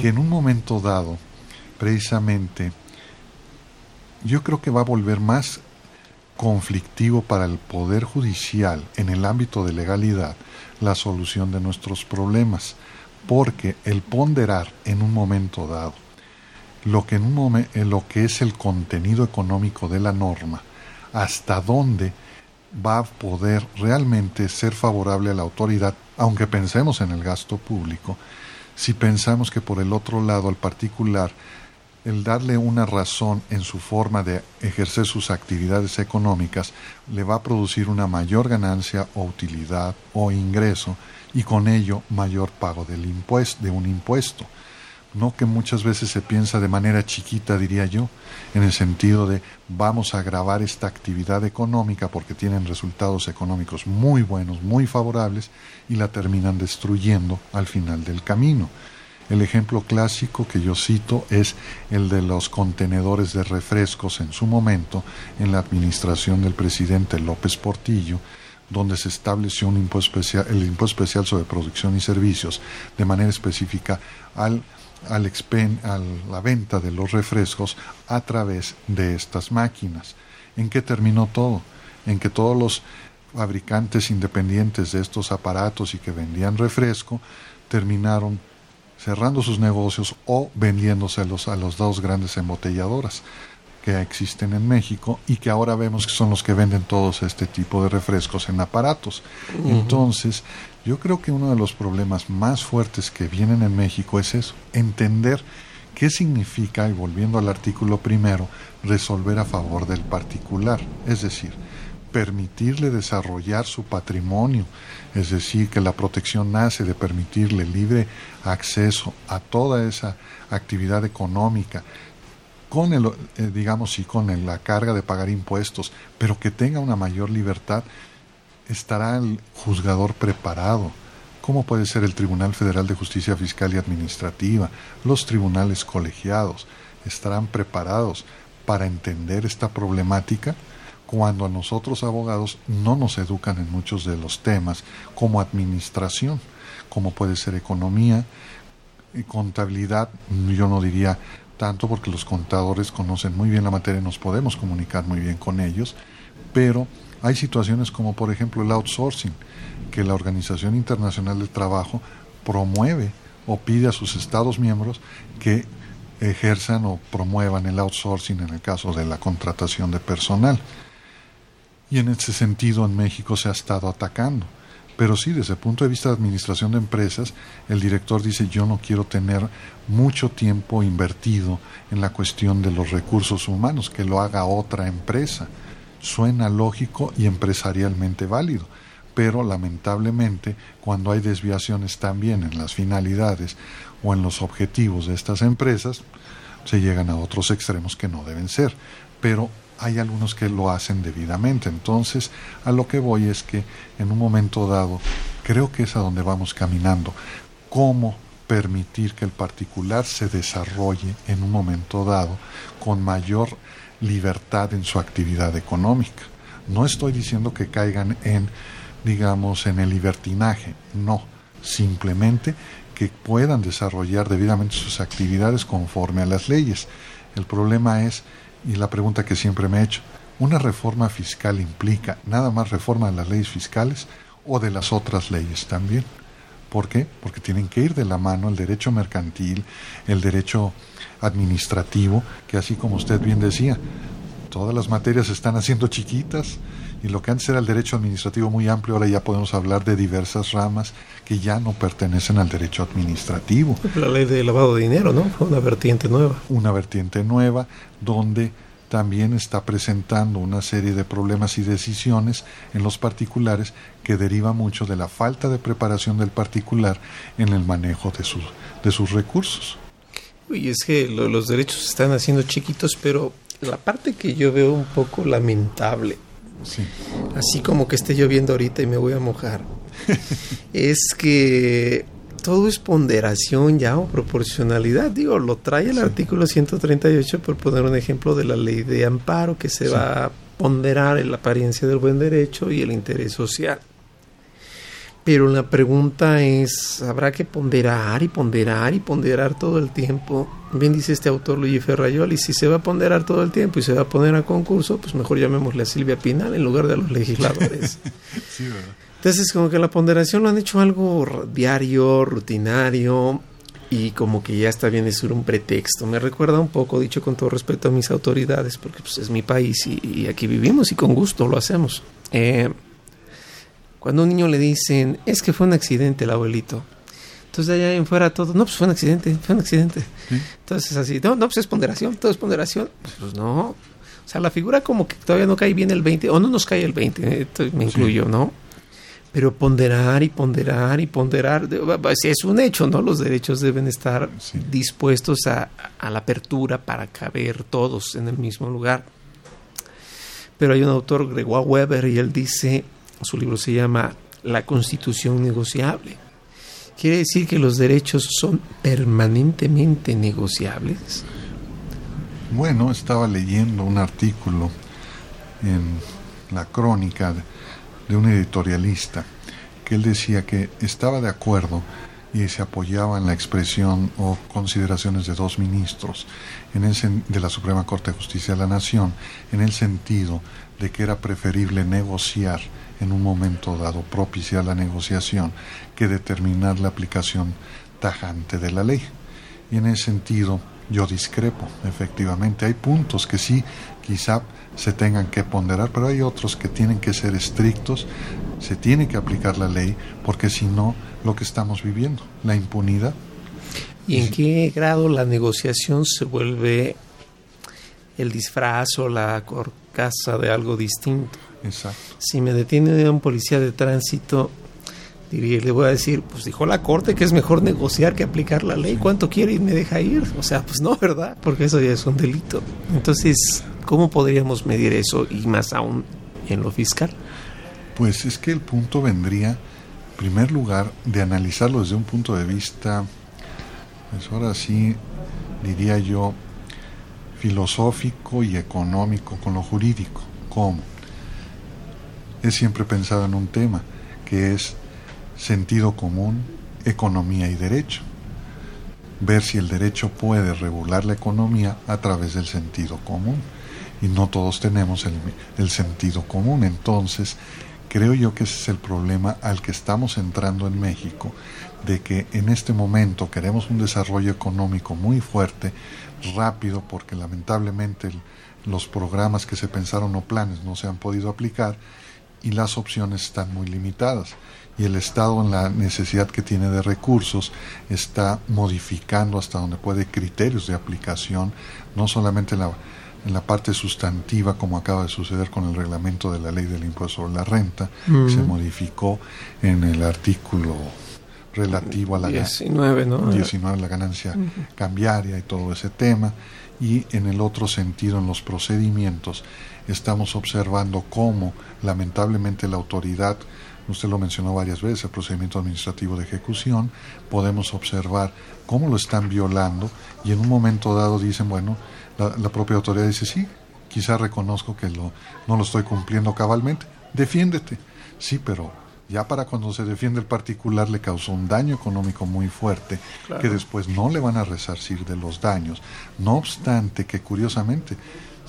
que en un momento dado, precisamente, yo creo que va a volver más conflictivo para el Poder Judicial en el ámbito de legalidad la solución de nuestros problemas, porque el ponderar en un momento dado lo que, en un lo que es el contenido económico de la norma, hasta dónde va a poder realmente ser favorable a la autoridad, aunque pensemos en el gasto público, si pensamos que por el otro lado al particular, el darle una razón en su forma de ejercer sus actividades económicas le va a producir una mayor ganancia o utilidad o ingreso y con ello mayor pago del impuesto, de un impuesto no que muchas veces se piensa de manera chiquita, diría yo, en el sentido de vamos a grabar esta actividad económica porque tienen resultados económicos muy buenos, muy favorables, y la terminan destruyendo al final del camino. El ejemplo clásico que yo cito es el de los contenedores de refrescos en su momento en la administración del presidente López Portillo, donde se estableció un impuesto el impuesto especial sobre producción y servicios de manera específica al al expen, a la venta de los refrescos a través de estas máquinas. ¿En qué terminó todo? En que todos los fabricantes independientes de estos aparatos y que vendían refresco terminaron cerrando sus negocios o vendiéndoselos a las dos grandes embotelladoras que existen en México y que ahora vemos que son los que venden todos este tipo de refrescos en aparatos. Entonces, yo creo que uno de los problemas más fuertes que vienen en México es eso, entender qué significa, y volviendo al artículo primero, resolver a favor del particular, es decir, permitirle desarrollar su patrimonio, es decir, que la protección nace de permitirle libre acceso a toda esa actividad económica, con el, eh, digamos, y con la carga de pagar impuestos, pero que tenga una mayor libertad ¿Estará el juzgador preparado? ¿Cómo puede ser el Tribunal Federal de Justicia Fiscal y Administrativa? Los tribunales colegiados estarán preparados para entender esta problemática cuando a nosotros abogados no nos educan en muchos de los temas como administración, como puede ser economía, y contabilidad, yo no diría tanto porque los contadores conocen muy bien la materia y nos podemos comunicar muy bien con ellos, pero hay situaciones como por ejemplo el outsourcing, que la Organización Internacional del Trabajo promueve o pide a sus Estados miembros que ejerzan o promuevan el outsourcing en el caso de la contratación de personal. Y en ese sentido en México se ha estado atacando. Pero sí, desde el punto de vista de administración de empresas, el director dice yo no quiero tener mucho tiempo invertido en la cuestión de los recursos humanos, que lo haga otra empresa suena lógico y empresarialmente válido, pero lamentablemente cuando hay desviaciones también en las finalidades o en los objetivos de estas empresas, se llegan a otros extremos que no deben ser, pero hay algunos que lo hacen debidamente. Entonces, a lo que voy es que en un momento dado, creo que es a donde vamos caminando. ¿Cómo permitir que el particular se desarrolle en un momento dado con mayor libertad en su actividad económica. No estoy diciendo que caigan en, digamos, en el libertinaje, no, simplemente que puedan desarrollar debidamente sus actividades conforme a las leyes. El problema es, y la pregunta que siempre me he hecho, ¿una reforma fiscal implica nada más reforma de las leyes fiscales o de las otras leyes también. ¿Por qué? Porque tienen que ir de la mano el derecho mercantil, el derecho administrativo, que así como usted bien decía, todas las materias se están haciendo chiquitas y lo que antes era el derecho administrativo muy amplio, ahora ya podemos hablar de diversas ramas que ya no pertenecen al derecho administrativo. La ley de lavado de dinero, ¿no? Fue una vertiente nueva. Una vertiente nueva donde también está presentando una serie de problemas y decisiones en los particulares que deriva mucho de la falta de preparación del particular en el manejo de sus, de sus recursos. Y es que lo, los derechos se están haciendo chiquitos, pero la parte que yo veo un poco lamentable, sí. así como que esté lloviendo ahorita y me voy a mojar, es que todo es ponderación ya o proporcionalidad. Digo, lo trae el sí. artículo 138 por poner un ejemplo de la ley de amparo que se sí. va a ponderar en la apariencia del buen derecho y el interés social. Pero la pregunta es, ¿habrá que ponderar y ponderar y ponderar todo el tiempo? Bien dice este autor Luigi Ferrayoli, si se va a ponderar todo el tiempo y se va a poner a concurso, pues mejor llamémosle a Silvia Pinal en lugar de a los legisladores. sí, ¿verdad? Entonces, como que la ponderación lo han hecho algo diario, rutinario, y como que ya está bien de ser un pretexto. Me recuerda un poco, dicho con todo respeto a mis autoridades, porque pues, es mi país y, y, aquí vivimos y con gusto lo hacemos. Eh, cuando a un niño le dicen, es que fue un accidente el abuelito. Entonces allá en fuera todo, no, pues fue un accidente, fue un accidente. ¿Sí? Entonces así, no, no, pues es ponderación, todo es ponderación. Pues no. O sea, la figura como que todavía no cae bien el 20, o no nos cae el 20, eh, me incluyo. ¿no? Pero ponderar y ponderar y ponderar es un hecho, ¿no? Los derechos deben estar sí. dispuestos a, a, la apertura para caber todos en el mismo lugar. Pero hay un autor, Gregoire Weber, y él dice, su libro se llama La Constitución Negociable. ¿Quiere decir que los derechos son permanentemente negociables? Bueno, estaba leyendo un artículo en la crónica de de un editorialista que él decía que estaba de acuerdo y se apoyaba en la expresión o consideraciones de dos ministros en el, de la Suprema Corte de Justicia de la Nación en el sentido de que era preferible negociar en un momento dado, propiciar la negociación, que determinar la aplicación tajante de la ley. Y en ese sentido yo discrepo, efectivamente. Hay puntos que sí quizá se tengan que ponderar, pero hay otros que tienen que ser estrictos, se tiene que aplicar la ley, porque si no, lo que estamos viviendo, la impunidad. ¿Y en qué grado la negociación se vuelve el disfraz o la corcasa de algo distinto? Exacto. Si me detiene un policía de tránsito, diría, le voy a decir, pues dijo la corte que es mejor negociar que aplicar la ley. Sí. ¿Cuánto quiere y me deja ir? O sea, pues no, ¿verdad? Porque eso ya es un delito. Entonces, ¿cómo podríamos medir eso y más aún en lo fiscal? Pues es que el punto vendría, en primer lugar, de analizarlo desde un punto de vista, pues ahora sí, diría yo, filosófico y económico con lo jurídico. ¿Cómo? He siempre pensado en un tema que es sentido común, economía y derecho. Ver si el derecho puede regular la economía a través del sentido común. Y no todos tenemos el, el, sentido común. Entonces, creo yo que ese es el problema al que estamos entrando en México, de que en este momento queremos un desarrollo económico muy fuerte, rápido, porque lamentablemente los programas que se pensaron o planes no se han podido aplicar y las opciones están muy limitadas y el Estado en la necesidad que tiene de recursos está modificando hasta donde puede criterios de aplicación, no solamente en la, en la parte sustantiva como acaba de suceder con el reglamento de la ley del impuesto sobre la renta, uh -huh. que se modificó en el artículo relativo a la 19, ¿no? 19 la ganancia uh -huh. cambiaria y todo ese tema y en el otro sentido en los procedimientos estamos observando cómo lamentablemente la autoridad usted lo mencionó varias veces, el procedimiento administrativo de ejecución, podemos observar cómo lo están violando y en un momento dado dicen, bueno, la, la propia autoridad dice, sí, quizá reconozco que lo, no lo estoy cumpliendo cabalmente, defiéndete. Sí, pero ya para cuando se defiende el particular le causó un daño económico muy fuerte claro. que después no le van a resarcir de los daños. No obstante que curiosamente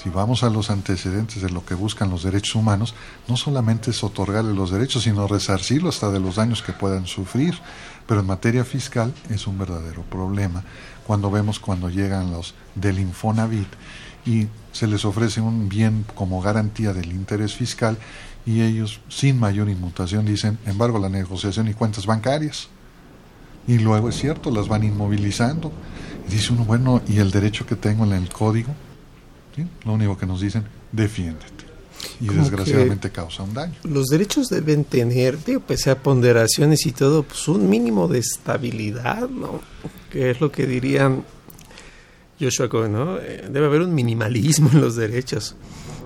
si vamos a los antecedentes de lo que buscan los derechos humanos, no solamente es otorgarles los derechos, sino resarcirlos hasta de los daños que puedan sufrir. Pero en materia fiscal es un verdadero problema. Cuando vemos cuando llegan los del Infonavit y se les ofrece un bien como garantía del interés fiscal y ellos sin mayor inmutación dicen, embargo, la negociación y cuentas bancarias. Y luego es cierto, las van inmovilizando. Y dice uno, bueno, ¿y el derecho que tengo en el código? Lo único que nos dicen, defiéndete. Y desgraciadamente causa un daño. Los derechos deben tener, digo, pese a ponderaciones y todo, pues un mínimo de estabilidad, ¿no? Que es lo que dirían Joshua ¿no? Eh, debe haber un minimalismo en los derechos.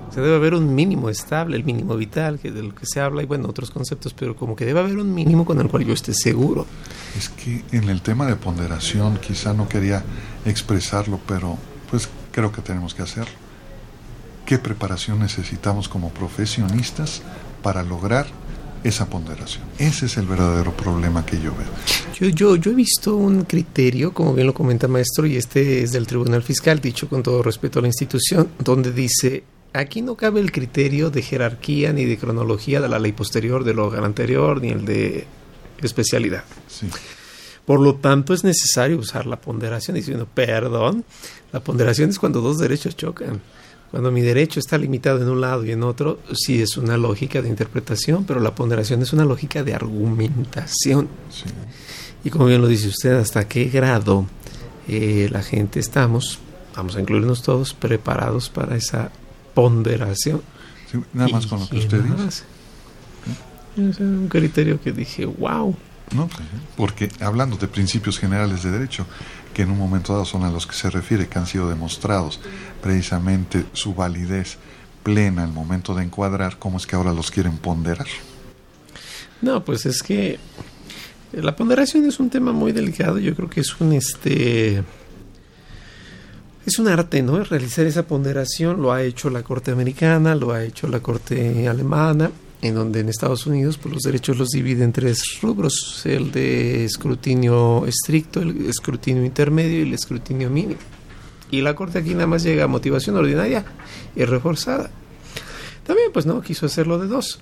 O debe haber un mínimo estable, el mínimo vital, que de lo que se habla, y bueno, otros conceptos, pero como que debe haber un mínimo con el cual yo esté seguro. Es que en el tema de ponderación, quizá no quería expresarlo, pero pues creo que tenemos que hacerlo qué preparación necesitamos como profesionistas para lograr esa ponderación. Ese es el verdadero problema que yo veo. Yo, yo, yo he visto un criterio, como bien lo comenta maestro, y este es del Tribunal Fiscal, dicho con todo respeto a la institución, donde dice, aquí no cabe el criterio de jerarquía ni de cronología de la ley posterior, del hogar anterior, ni el de especialidad. Por lo tanto, es necesario usar la ponderación, diciendo, perdón, la ponderación es cuando dos derechos chocan. Cuando mi derecho está limitado en un lado y en otro, sí es una lógica de interpretación, pero la ponderación es una lógica de argumentación. Y como bien lo dice usted, ¿hasta qué grado eh, la gente estamos, vamos a incluirnos todos, preparados para esa ponderación? nada más con lo que usted dice. Es un criterio que dije, wow. No, porque hablando de principios generales de derecho, que en un momento dado son a los que se refiere, que han sido demostrados precisamente su validez plena al momento de encuadrar, ¿cómo es que ahora los quieren ponderar? No, pues es que la ponderación es un tema muy delicado, yo creo que es un este es un arte, ¿no? Realizar esa ponderación lo ha hecho la Corte Americana, lo ha hecho la Corte Alemana, en donde en Estados Unidos pues, los derechos los divide en tres rubros, el de escrutinio estricto, el escrutinio intermedio y el escrutinio mínimo. Y la Corte aquí nada más llega a motivación ordinaria y reforzada. También pues no quiso hacerlo de dos.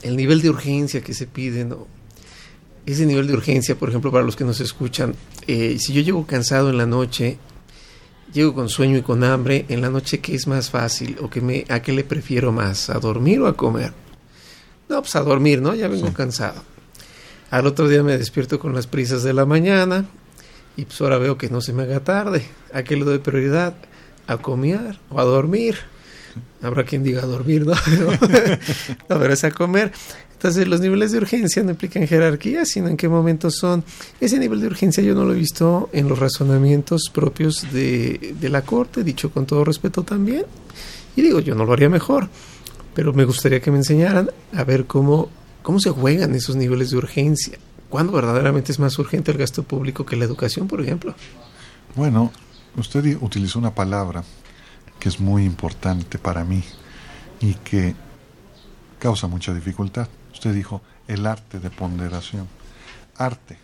El nivel de urgencia que se pide, ¿no? Ese nivel de urgencia, por ejemplo, para los que nos escuchan, eh, si yo llego cansado en la noche llego con sueño y con hambre, en la noche qué es más fácil o que me, a qué le prefiero más, a dormir o a comer. No, pues a dormir, ¿no? Ya vengo cansado. Al otro día me despierto con las prisas de la mañana y pues ahora veo que no se me haga tarde. ¿A qué le doy prioridad? ¿A comer o a dormir? Habrá quien diga a dormir, ¿no? a ver, es a comer. Entonces, los niveles de urgencia no implican jerarquía, sino en qué momentos son. Ese nivel de urgencia yo no lo he visto en los razonamientos propios de, la Corte, dicho con todo respeto también. Y digo, yo no lo haría mejor, pero me gustaría que me enseñaran a ver cómo, cómo se juegan esos niveles de urgencia. ¿Cuándo verdaderamente es más urgente el gasto público que la educación, por ejemplo? Bueno, usted utilizó una palabra que es muy importante para mí y que causa mucha dificultad. Usted dijo el arte de ponderación. Arte.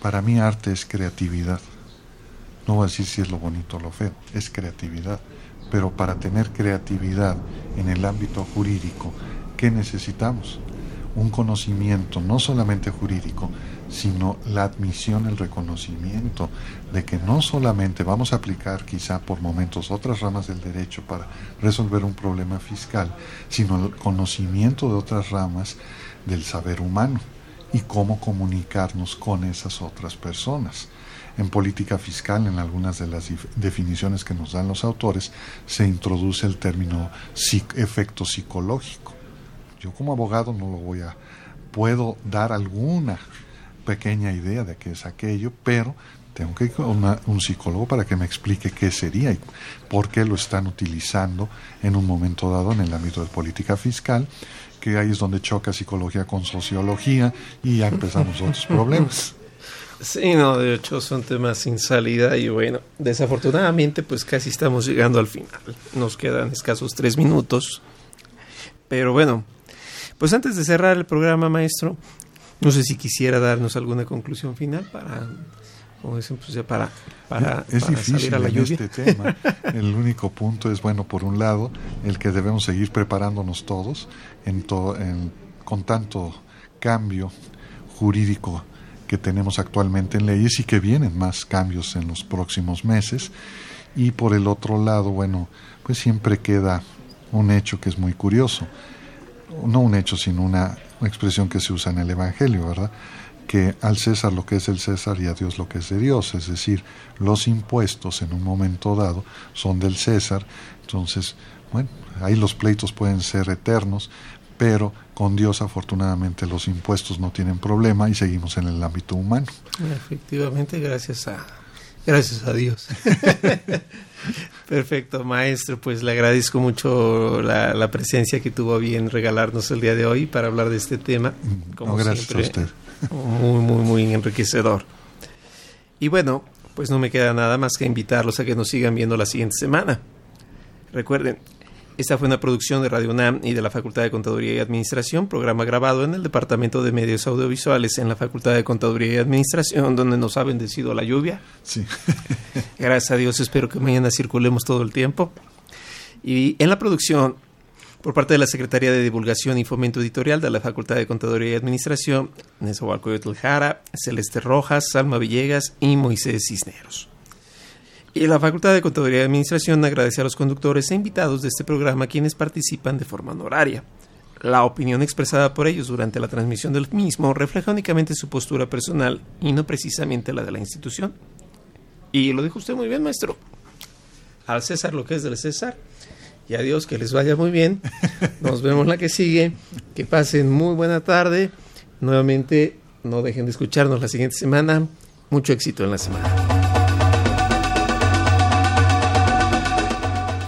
Para mí arte es creatividad. No voy a decir si es lo bonito o lo feo, es creatividad. Pero para tener creatividad en el ámbito jurídico, ¿qué necesitamos? Un conocimiento no solamente jurídico, sino la admisión, el reconocimiento de que no solamente vamos a aplicar quizá por momentos otras ramas del derecho para resolver un problema fiscal, sino el conocimiento de otras ramas del saber humano y cómo comunicarnos con esas otras personas. En política fiscal, en algunas de las definiciones que nos dan los autores, se introduce el término efecto psicológico. Yo como abogado no lo voy a... Puedo dar alguna pequeña idea de qué es aquello, pero tengo que ir con un psicólogo para que me explique qué sería y por qué lo están utilizando en un momento dado en el ámbito de política fiscal, que ahí es donde choca psicología con sociología y ya empezamos otros problemas. Sí, no, de hecho son temas sin salida y bueno, desafortunadamente pues casi estamos llegando al final. Nos quedan escasos tres minutos. Pero bueno, pues antes de cerrar el programa, maestro, no sé si quisiera darnos alguna conclusión final para como dicen, pues ya para, para, es para difícil salir a la en lluvia. este tema. El único punto es, bueno, por un lado, el que debemos seguir preparándonos todos en to- en- con tanto cambio jurídico que tenemos actualmente en leyes y que vienen más cambios en los próximos meses. Y por el otro lado, bueno, pues siempre queda un hecho que es muy curioso. No un hecho, sino una, una expresión que se usa en el Evangelio, ¿verdad? que al César lo que es del César y a Dios lo que es de Dios, es decir, los impuestos en un momento dado son del César, entonces, bueno, ahí los pleitos pueden ser eternos, pero con Dios afortunadamente los impuestos no tienen problema y seguimos en el ámbito humano. Efectivamente, gracias a gracias a Dios. Perfecto, maestro, pues le agradezco mucho la, la presencia que tuvo bien regalarnos el día de hoy para hablar de este tema. Como No, gracias siempre, a usted. Muy, muy, muy enriquecedor. Y bueno, pues no me queda nada más que invitarlos a que nos sigan viendo la siguiente semana. Recuerden, esta fue una producción de Radio UNAM y de la Facultad de Contaduría y Administración, programa grabado en el Departamento de Medios Audiovisuales en la Facultad de Contaduría y Administración, donde nos ha bendecido la lluvia. Sí. Gracias a Dios, espero que mañana circulemos todo el tiempo. Y en la producción, por parte de la Secretaría de Divulgación y Fomento Editorial de la Facultad de Contaduría y Administración, Nezahualcóyotl Jara, Celeste Rojas, Salma Villegas y Moisés Cisneros. Y la Facultad de Contaduría y Administración agradece a los conductores e invitados de este programa quienes participan de forma honoraria. La opinión expresada por ellos durante la transmisión del mismo refleja únicamente su postura personal y no precisamente la de la institución. Y lo dijo usted muy bien, maestro. Al César lo que es del César. Y adiós, que les vaya muy bien. Nos vemos la que sigue. Que pasen muy buena tarde. Nuevamente, no dejen de escucharnos la siguiente semana. Mucho éxito en la semana.